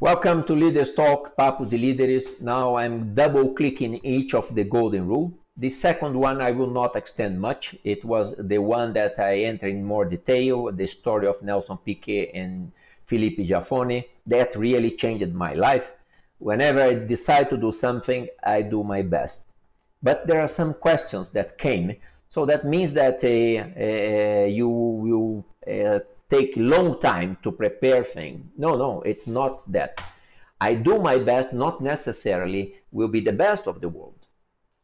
Welcome to Leaders Talk, Papo de Líderes. Now I'm double clicking each of the golden rule. The second one I will not extend much. It was the one that I enter in more detail, the story of Nelson Piquet and Felipe Giaffone. That really changed my life. Whenever I decide to do something, I do my best. But there are some questions that came, so that means that uh, uh, you will uh, take long time to prepare things. No, no, it's not that. I do my best, not necessarily will be the best of the world.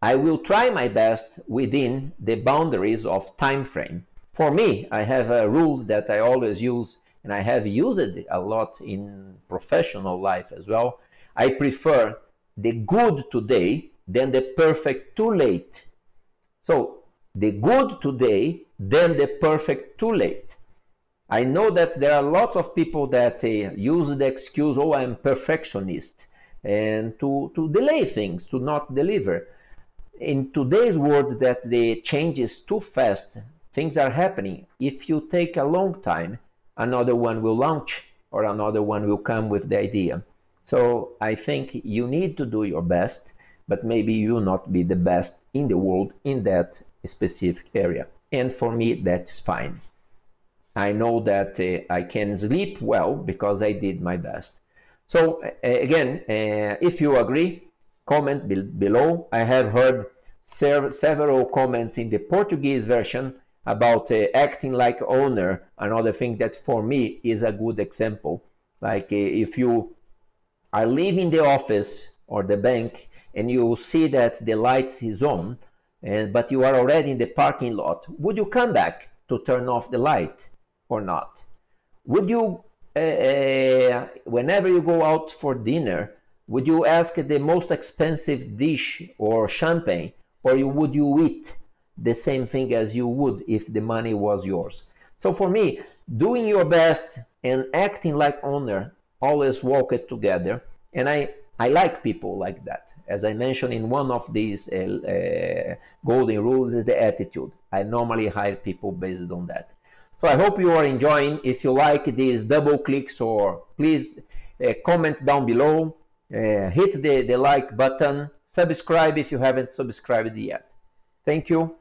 I will try my best within the boundaries of time frame. For me, I have a rule that I always use, and I have used it a lot in professional life as well. I prefer the good today than the perfect too late. So, the good today, then the perfect too late. I know that there are lots of people that uh, use the excuse, oh, I'm perfectionist, and to, to delay things, to not deliver. In today's world that the change is too fast, things are happening. If you take a long time, another one will launch or another one will come with the idea. So I think you need to do your best, but maybe you will not be the best in the world in that specific area. And for me, that's fine. I know that uh, I can sleep well because I did my best. So uh, again, uh, if you agree, comment be below. I have heard several comments in the Portuguese version about uh, acting like owner, another thing that for me is a good example. Like uh, if you are leaving the office or the bank and you see that the lights is on, and but you are already in the parking lot, would you come back to turn off the light? Or not? Would you, uh, whenever you go out for dinner, would you ask the most expensive dish or champagne, or would you eat the same thing as you would if the money was yours? So for me, doing your best and acting like owner always walk it together, and I I like people like that. As I mentioned in one of these uh, uh, golden rules is the attitude. I normally hire people based on that. So I hope you are enjoying. If you like these double clicks or please uh, comment down below, uh, hit the, the like button, subscribe if you haven't subscribed yet. Thank you.